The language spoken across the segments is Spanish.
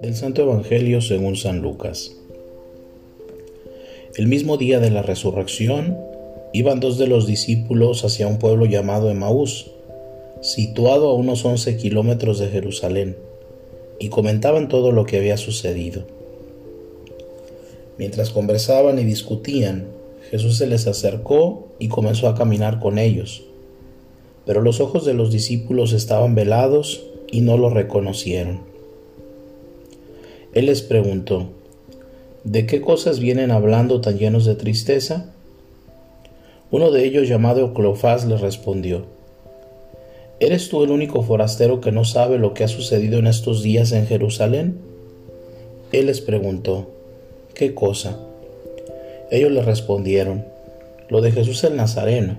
Del Santo Evangelio según San Lucas. El mismo día de la resurrección, iban dos de los discípulos hacia un pueblo llamado Emaús, situado a unos 11 kilómetros de Jerusalén, y comentaban todo lo que había sucedido. Mientras conversaban y discutían, Jesús se les acercó y comenzó a caminar con ellos. Pero los ojos de los discípulos estaban velados y no lo reconocieron. Él les preguntó, ¿de qué cosas vienen hablando tan llenos de tristeza? Uno de ellos, llamado Cleofás, le respondió, ¿Eres tú el único forastero que no sabe lo que ha sucedido en estos días en Jerusalén? Él les preguntó, ¿qué cosa? Ellos le respondieron, lo de Jesús el Nazareno,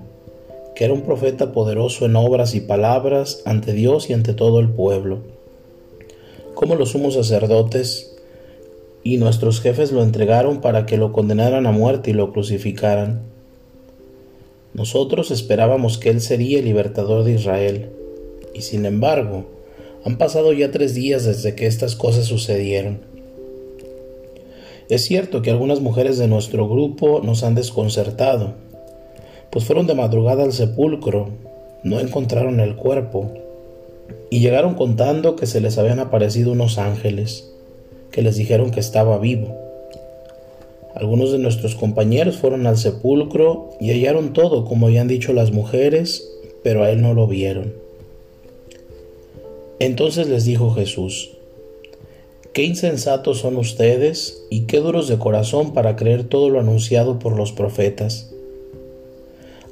que era un profeta poderoso en obras y palabras ante Dios y ante todo el pueblo. Como los sumos sacerdotes y nuestros jefes lo entregaron para que lo condenaran a muerte y lo crucificaran. Nosotros esperábamos que Él sería el libertador de Israel, y sin embargo, han pasado ya tres días desde que estas cosas sucedieron. Es cierto que algunas mujeres de nuestro grupo nos han desconcertado, pues fueron de madrugada al sepulcro, no encontraron el cuerpo, y llegaron contando que se les habían aparecido unos ángeles, que les dijeron que estaba vivo. Algunos de nuestros compañeros fueron al sepulcro y hallaron todo como habían dicho las mujeres, pero a él no lo vieron. Entonces les dijo Jesús, Qué insensatos son ustedes y qué duros de corazón para creer todo lo anunciado por los profetas.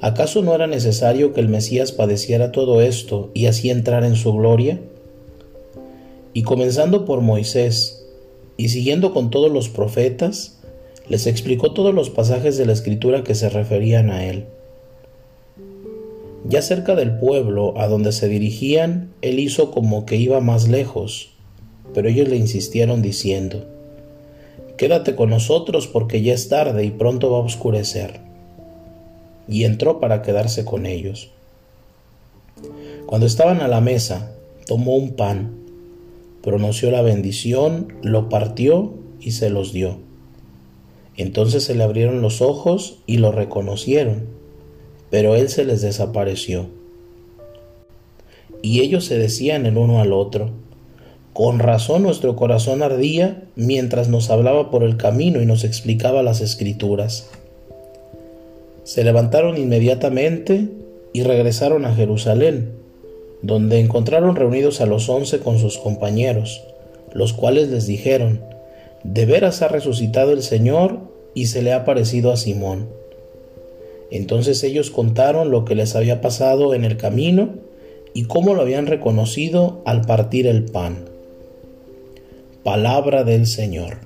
¿Acaso no era necesario que el Mesías padeciera todo esto y así entrar en su gloria? Y comenzando por Moisés y siguiendo con todos los profetas, les explicó todos los pasajes de la escritura que se referían a él. Ya cerca del pueblo a donde se dirigían, él hizo como que iba más lejos pero ellos le insistieron diciendo, Quédate con nosotros porque ya es tarde y pronto va a oscurecer. Y entró para quedarse con ellos. Cuando estaban a la mesa, tomó un pan, pronunció la bendición, lo partió y se los dio. Entonces se le abrieron los ojos y lo reconocieron, pero él se les desapareció. Y ellos se decían el uno al otro, con razón nuestro corazón ardía mientras nos hablaba por el camino y nos explicaba las escrituras. Se levantaron inmediatamente y regresaron a Jerusalén, donde encontraron reunidos a los once con sus compañeros, los cuales les dijeron, De veras ha resucitado el Señor y se le ha parecido a Simón. Entonces ellos contaron lo que les había pasado en el camino y cómo lo habían reconocido al partir el pan. Palabra del Señor.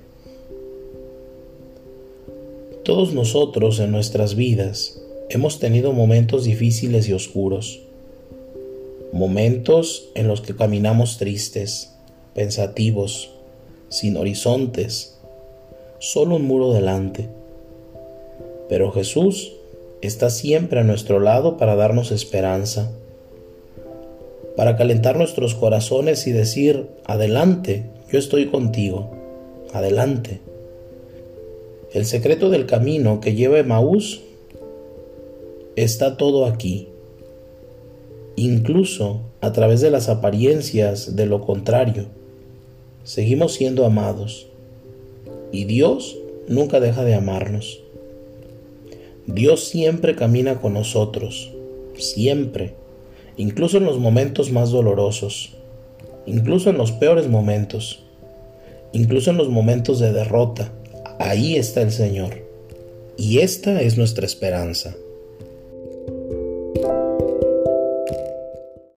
Todos nosotros en nuestras vidas hemos tenido momentos difíciles y oscuros, momentos en los que caminamos tristes, pensativos, sin horizontes, solo un muro delante. Pero Jesús está siempre a nuestro lado para darnos esperanza, para calentar nuestros corazones y decir, adelante, yo estoy contigo. Adelante. El secreto del camino que lleva a Maús está todo aquí. Incluso a través de las apariencias de lo contrario, seguimos siendo amados. Y Dios nunca deja de amarnos. Dios siempre camina con nosotros, siempre, incluso en los momentos más dolorosos incluso en los peores momentos, incluso en los momentos de derrota, ahí está el Señor. Y esta es nuestra esperanza.